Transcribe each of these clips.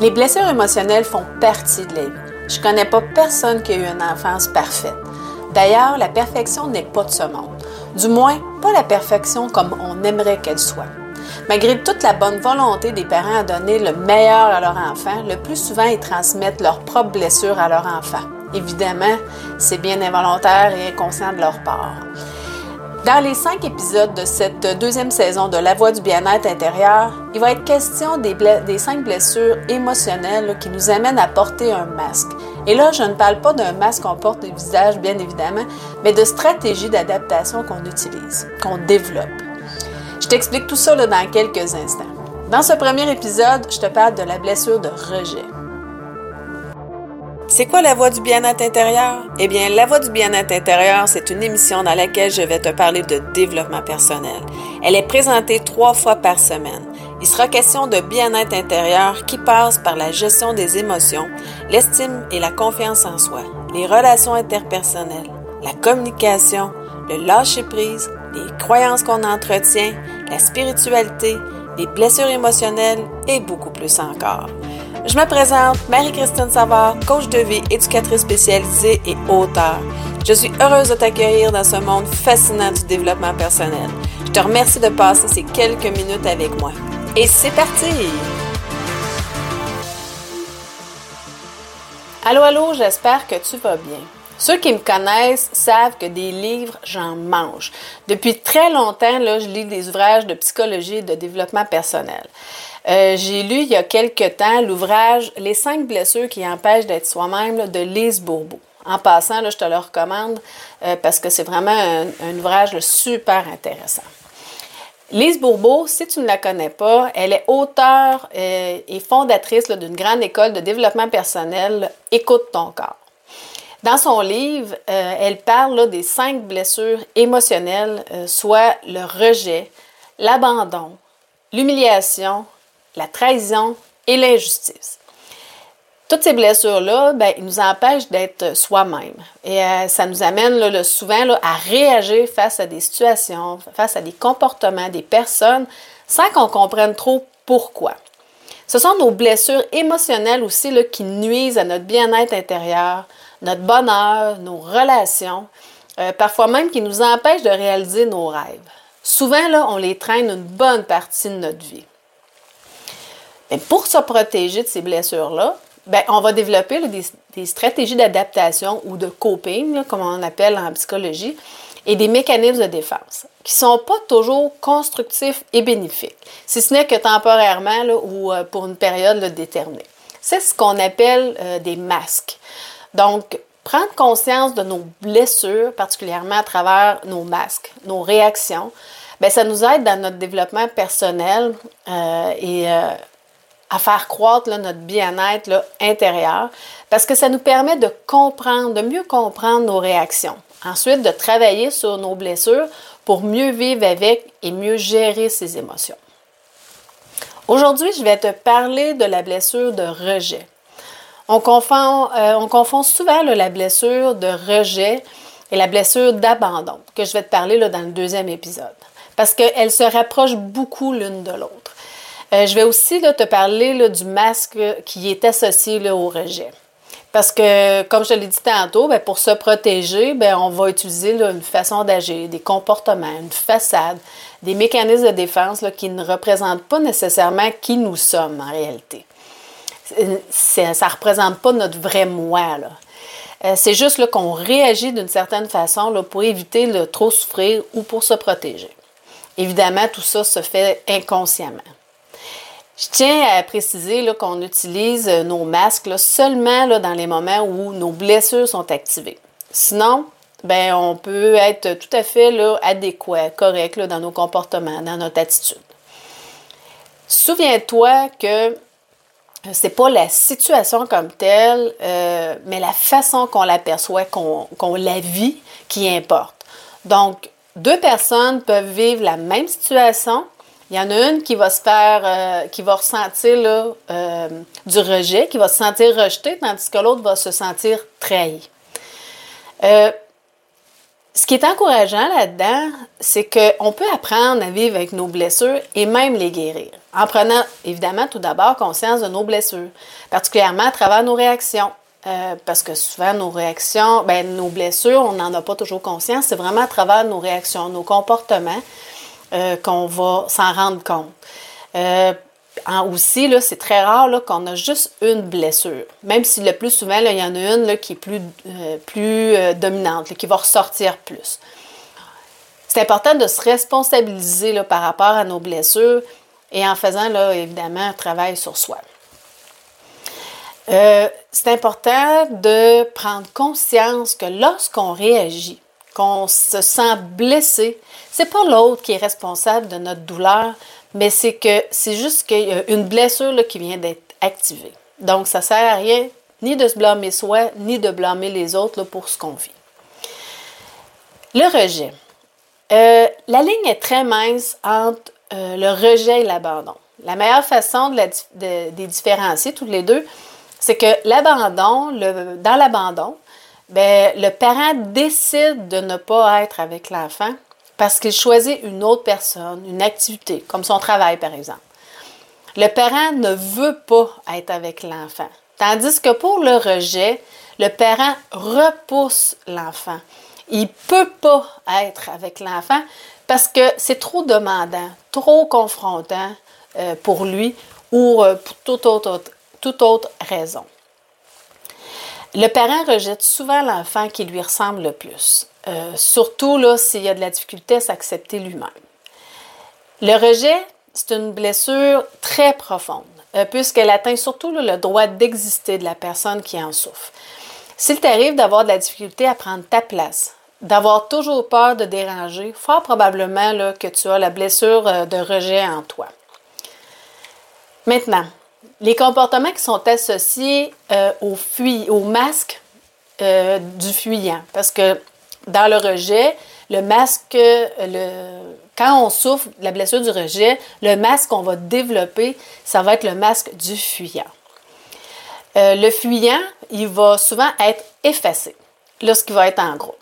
Les blessures émotionnelles font partie de la vie. Je connais pas personne qui a eu une enfance parfaite. D'ailleurs, la perfection n'est pas de ce monde. Du moins, pas la perfection comme on aimerait qu'elle soit. Malgré toute la bonne volonté des parents à donner le meilleur à leur enfant, le plus souvent ils transmettent leurs propres blessures à leur enfant. Évidemment, c'est bien involontaire et inconscient de leur part. Dans les cinq épisodes de cette deuxième saison de La Voix du bien-être intérieur, il va être question des, cinq blessures émotionnelles qui nous amènent à porter un masque. Et là, je ne parle pas d'un masque qu'on porte au visage, bien évidemment, mais de stratégies d'adaptation qu'on utilise, qu'on développe. Je t'explique tout ça dans quelques instants. Dans ce premier épisode, je te parle de la blessure de rejet. C'est quoi la voix du bien-être intérieur? Eh bien, la voix du bien-être intérieur, c'est une émission dans laquelle je vais te parler de développement personnel. Elle est présentée trois fois par semaine. Il sera question de bien-être intérieur qui passe par la gestion des émotions, l'estime et la confiance en soi, les relations interpersonnelles, la communication, le lâcher-prise, les croyances qu'on entretient, la spiritualité, les blessures émotionnelles et beaucoup plus encore. Je me présente, Marie-Christine Savard, coach de vie, éducatrice spécialisée et auteur. Je suis heureuse de t'accueillir dans ce monde fascinant du développement personnel. Je te remercie de passer ces quelques minutes avec moi. Et c'est parti! Allô, allô, j'espère que tu vas bien. Ceux qui me connaissent savent que des livres, j'en mange. Depuis très longtemps, là, je lis des ouvrages de psychologie et de développement personnel. Euh, j'ai lu il y a quelque temps l'ouvrage Les cinq blessures qui empêchent d'être soi-même de Lise Bourbeau. En passant, là, je te le recommande euh, parce que c'est vraiment un, ouvrage super intéressant. Lise Bourbeau, si tu ne la connais pas, elle est auteure euh, et fondatrice d'une grande école de développement personnel, Écoute ton corps. Dans son livre, elle parle des cinq blessures émotionnelles, soit le rejet, l'abandon, l'humiliation, la trahison et l'injustice. Toutes ces blessures-là, ben, ils nous empêchent d'être soi-même. Et euh, ça nous amène souvent à réagir face à des situations, face à des comportements, des personnes, sans qu'on comprenne trop pourquoi. Ce sont nos blessures émotionnelles aussi qui nuisent à notre bien-être intérieur, notre bonheur, nos relations, euh, parfois même qui nous empêchent de réaliser nos rêves. Souvent, on les traîne une bonne partie de notre vie. Mais pour se protéger de ces blessures-là, ben, on va développer des, stratégies d'adaptation ou de coping, comme on appelle en psychologie, et des mécanismes de défense qui ne sont pas toujours constructifs et bénéfiques, si ce n'est que temporairement ou euh, pour une période déterminée. C'est ce qu'on appelle euh, des masques. Donc, prendre conscience de nos blessures, particulièrement à travers nos masques, nos réactions, bien, ça nous aide dans notre développement personnel euh, et à faire croître notre bien-être intérieur parce que ça nous permet de comprendre, de mieux comprendre nos réactions. Ensuite, de travailler sur nos blessures pour mieux vivre avec et mieux gérer ses émotions. Aujourd'hui, je vais te parler de la blessure de rejet. On confond, euh, souvent la blessure de rejet et la blessure d'abandon, que je vais te parler dans le deuxième épisode, parce qu'elles se rapprochent beaucoup l'une de l'autre. Euh, je vais aussi te parler du masque qui est associé au rejet. Parce que, comme je l'ai dit tantôt, ben, pour se protéger, ben, on va utiliser une façon d'agir, des comportements, une façade, des mécanismes de défense qui ne représentent pas nécessairement qui nous sommes en réalité. ça ne représente pas notre vrai moi. Euh, c'est juste qu'on réagit d'une certaine façon pour éviter de trop souffrir ou pour se protéger. Évidemment, tout ça se fait inconsciemment. Je tiens à préciser qu'on utilise euh, nos masques seulement dans les moments où nos blessures sont activées. Sinon, ben, on peut être tout à fait adéquat, correct dans nos comportements, dans notre attitude. Souviens-toi que c'est pas la situation comme telle, euh, mais la façon qu'on l'aperçoit, qu'on la vit, qui importe. Donc, deux personnes peuvent vivre la même situation, il y en a une qui va se faire, euh, qui va ressentir euh, du rejet, qui va se sentir rejetée, tandis que l'autre va se sentir trahi. Euh, Ce qui est encourageant là-dedans, c'est qu'on peut apprendre à vivre avec nos blessures et même les guérir, en prenant évidemment tout d'abord conscience de nos blessures, particulièrement à travers nos réactions. Euh, parce que souvent, nos réactions, ben, nos blessures, on n'en a pas toujours conscience. C'est vraiment à travers nos réactions, nos comportements euh, qu'on va s'en rendre compte. Euh, aussi, c'est très rare qu'on a juste une blessure. Même si le plus souvent, il y en a une qui est plus, plus dominante, qui va ressortir plus. C'est important de se responsabiliser par rapport à nos blessures et en faisant, là, évidemment, un travail sur soi. Euh, c'est important de prendre conscience que lorsqu'on réagit, qu'on se sent blessé, c'est pas l'autre qui est responsable de notre douleur, mais c'est que c'est juste qu'il une blessure qui vient d'être activée. Donc, ça sert à rien ni de se blâmer soi, ni de blâmer les autres pour ce qu'on vit. Le rejet. Euh, la ligne est très mince entre euh, le rejet et l'abandon. La meilleure façon de, de les différencier, toutes les deux, c'est que l'abandon, dans l'abandon, ben, le parent décide de ne pas être avec l'enfant parce qu'il choisit une autre personne, une activité, comme son travail par exemple. Le parent ne veut pas être avec l'enfant. Tandis que pour le rejet, le parent repousse l'enfant. Il ne peut pas être avec l'enfant parce que c'est trop demandant, trop confrontant euh, pour lui ou euh, pour toute autre, toute autre raison. Le parent rejette souvent l'enfant qui lui ressemble le plus, euh, surtout s'il a de la difficulté à s'accepter lui-même. Le rejet, c'est une blessure très profonde, euh, puisqu'elle atteint surtout le droit d'exister de la personne qui en souffre. S'il t'arrive d'avoir de la difficulté à prendre ta place, d'avoir toujours peur de déranger, fort probablement là, que tu as la blessure euh, de rejet en toi. Maintenant, les comportements qui sont associés euh, au, au masque euh, du fuyant. Parce que dans le rejet, le masque, le, quand on souffre de la blessure du rejet, le masque qu'on va développer, ça va être le masque du fuyant. Euh, le fuyant, il va souvent être effacé lorsqu'il va être en groupe.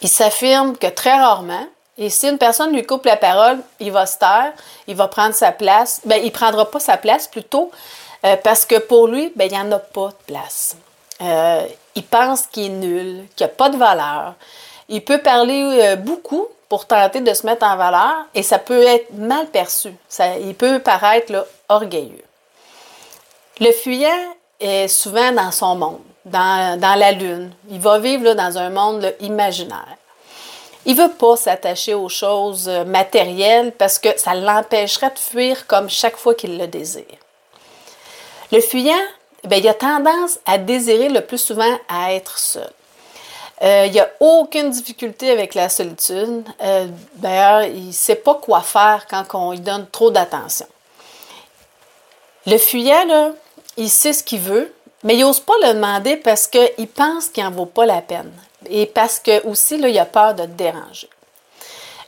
Il s'affirme que très rarement, et si une personne lui coupe la parole, il va se taire, il va prendre sa place. Bien, il ne prendra pas sa place plutôt euh, parce que pour lui, bien, il n'y en a pas de place. Euh, il pense qu'il est nul, qu'il n'a pas de valeur. Il peut parler euh, beaucoup pour tenter de se mettre en valeur et ça peut être mal perçu. Il peut paraître orgueilleux. Le fuyant est souvent dans son monde, dans, la lune. Il va vivre dans un monde imaginaire. Il veut pas s'attacher aux choses euh, matérielles parce que ça l'empêcherait de fuir comme chaque fois qu'il le désire. Le fuyant, bien, il a tendance à désirer le plus souvent à être seul. Euh, il n'y a aucune difficulté avec la solitude. Euh, d'ailleurs, il ne sait pas quoi faire quand on lui donne trop d'attention. Le fuyant, il sait ce qu'il veut, mais il n'ose pas le demander parce qu'il pense qu'il n'en vaut pas la peine et parce que aussi, là, il a peur de te déranger.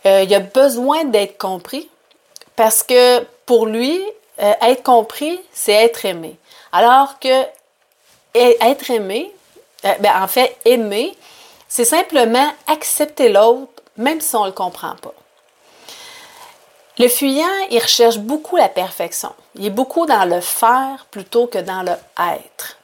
Euh, il a besoin d'être compris parce que pour lui, euh, être compris, c'est être aimé. Alors que être aimé, euh, ben, en fait, aimer, c'est simplement accepter l'autre, même si on ne le comprend pas. Le fuyant, il recherche beaucoup la perfection. Il est beaucoup dans le faire plutôt que dans le être.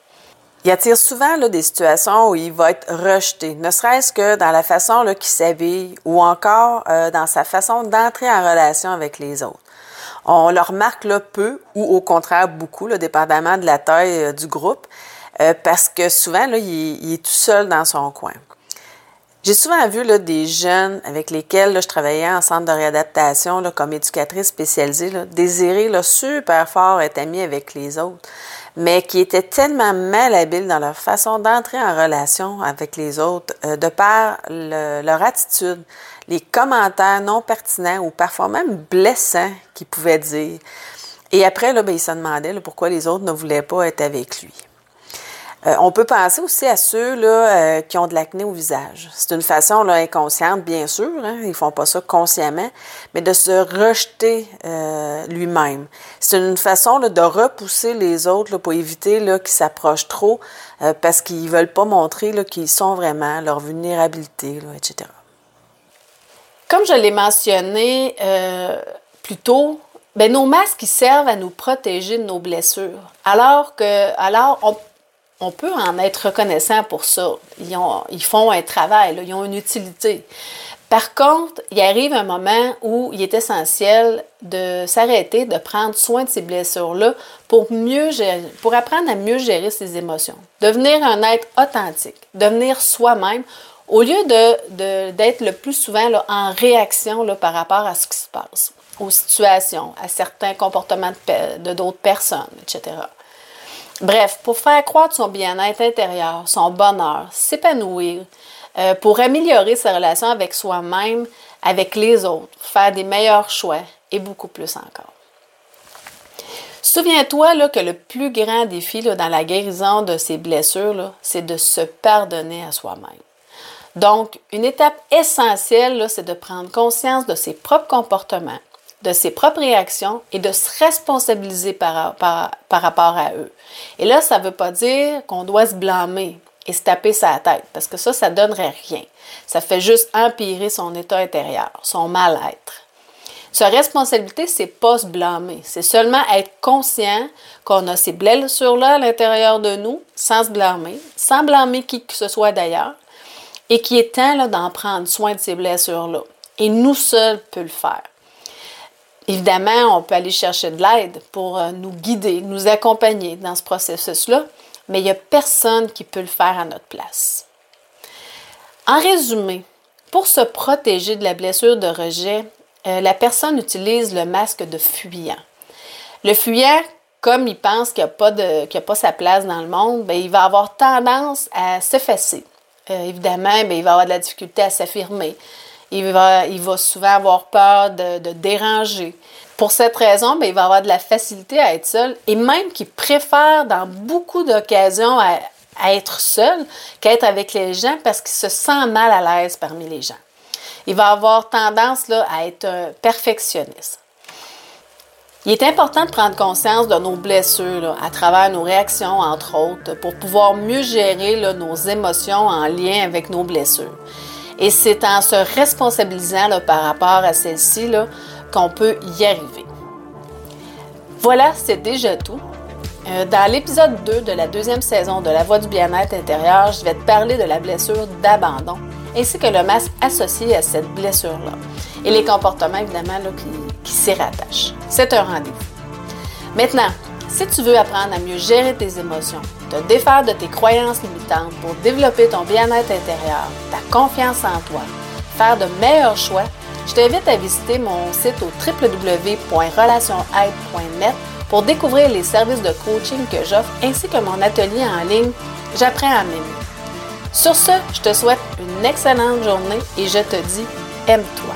Il attire souvent là, des situations où il va être rejeté, ne serait-ce que dans la façon qu'il s'habille ou encore euh, dans sa façon d'entrer en relation avec les autres. On le remarque là, peu ou au contraire beaucoup, là, dépendamment de la taille euh, du groupe, euh, parce que souvent, là, il, est tout seul dans son coin. J'ai souvent vu là, des jeunes avec lesquels je travaillais en centre de réadaptation comme éducatrice spécialisée, désirer super fort être amis avec les autres mais qui étaient tellement malhabiles dans leur façon d'entrer en relation avec les autres, euh, de par leur attitude, les commentaires non pertinents ou parfois même blessants qu'ils pouvaient dire. Et après, là, ben, il se demandait pourquoi les autres ne voulaient pas être avec lui. Euh, on peut penser aussi à ceux là, euh, qui ont de l'acné au visage. C'est une façon là, inconsciente, bien sûr, hein, ils font pas ça consciemment, mais de se rejeter euh, lui-même. C'est une façon là, de repousser les autres pour éviter qu'ils s'approchent trop parce qu'ils veulent pas montrer là, qu'ils sont vraiment, leur vulnérabilité, etc. Comme je l'ai mentionné plus tôt, ben, nos masques ils servent à nous protéger de nos blessures. Alors que, alors, on peut en être reconnaissant pour ça. Ils, ont, ils font un travail, ils ont une utilité. Par contre, il arrive un moment où il est essentiel de s'arrêter, de prendre soin de ces blessures-là pour mieux pour apprendre à mieux gérer ses émotions. Devenir un être authentique, devenir soi-même, au lieu de, d'être le plus souvent en réaction par rapport à ce qui se passe, aux situations, à certains comportements de d'autres personnes, etc. Bref, pour faire croître son bien-être intérieur, son bonheur, s'épanouir, euh, pour améliorer sa relation avec soi-même, avec les autres, faire des meilleurs choix et beaucoup plus encore. Souviens-toi que le plus grand défi dans la guérison de ces blessures, c'est de se pardonner à soi-même. Donc, une étape essentielle, c'est de prendre conscience de ses propres comportements, de ses propres réactions et de se responsabiliser par, rapport à eux. Et là, ça ne veut pas dire qu'on doit se blâmer et se taper sa tête, parce que ça, ça ne donnerait rien. Ça fait juste empirer son état intérieur, son mal-être. Sa responsabilité, c'est pas se blâmer, c'est seulement être conscient qu'on a ces blessures-là à l'intérieur de nous, sans se blâmer, sans blâmer qui que ce soit d'ailleurs, et qui est temps d'en prendre soin de ces blessures-là. Et nous seuls peut le faire. Évidemment, on peut aller chercher de l'aide pour euh, nous guider, nous accompagner dans ce processus-là, mais il n'y a personne qui peut le faire à notre place. En résumé, pour se protéger de la blessure de rejet, euh, la personne utilise le masque de fuyant. Le fuyant, comme il pense qu'il n'a pas, sa place dans le monde, ben, il va avoir tendance à s'effacer. Euh, évidemment, ben, il va avoir de la difficulté à s'affirmer. Il va, il va souvent avoir peur de, déranger. Pour cette raison, bien, il va avoir de la facilité à être seul et même qu'il préfère dans beaucoup d'occasions à, être seul qu'être avec les gens parce qu'il se sent mal à l'aise parmi les gens. Il va avoir tendance là, à être un perfectionniste. Il est important de prendre conscience de nos blessures à travers nos réactions, entre autres, pour pouvoir mieux gérer nos émotions en lien avec nos blessures. Et c'est en se responsabilisant par rapport à celle-ci qu'on peut y arriver. Voilà, c'est déjà tout. Euh, dans l'épisode 2 de la deuxième saison de La Voix du bien-être intérieur, je vais te parler de la blessure d'abandon ainsi que le masque associé à cette blessure-là et les comportements évidemment qui, qui s'y rattachent. C'est un rendez-vous. Maintenant, si tu veux apprendre à mieux gérer tes émotions, te défaire de tes croyances limitantes pour développer ton bien-être intérieur, ta confiance en toi, faire de meilleurs choix, je t'invite à visiter mon site au www.relationaide.net pour découvrir les services de coaching que j'offre ainsi que mon atelier en ligne J'apprends à m'aimer. Sur ce, je te souhaite une excellente journée et je te dis aime-toi.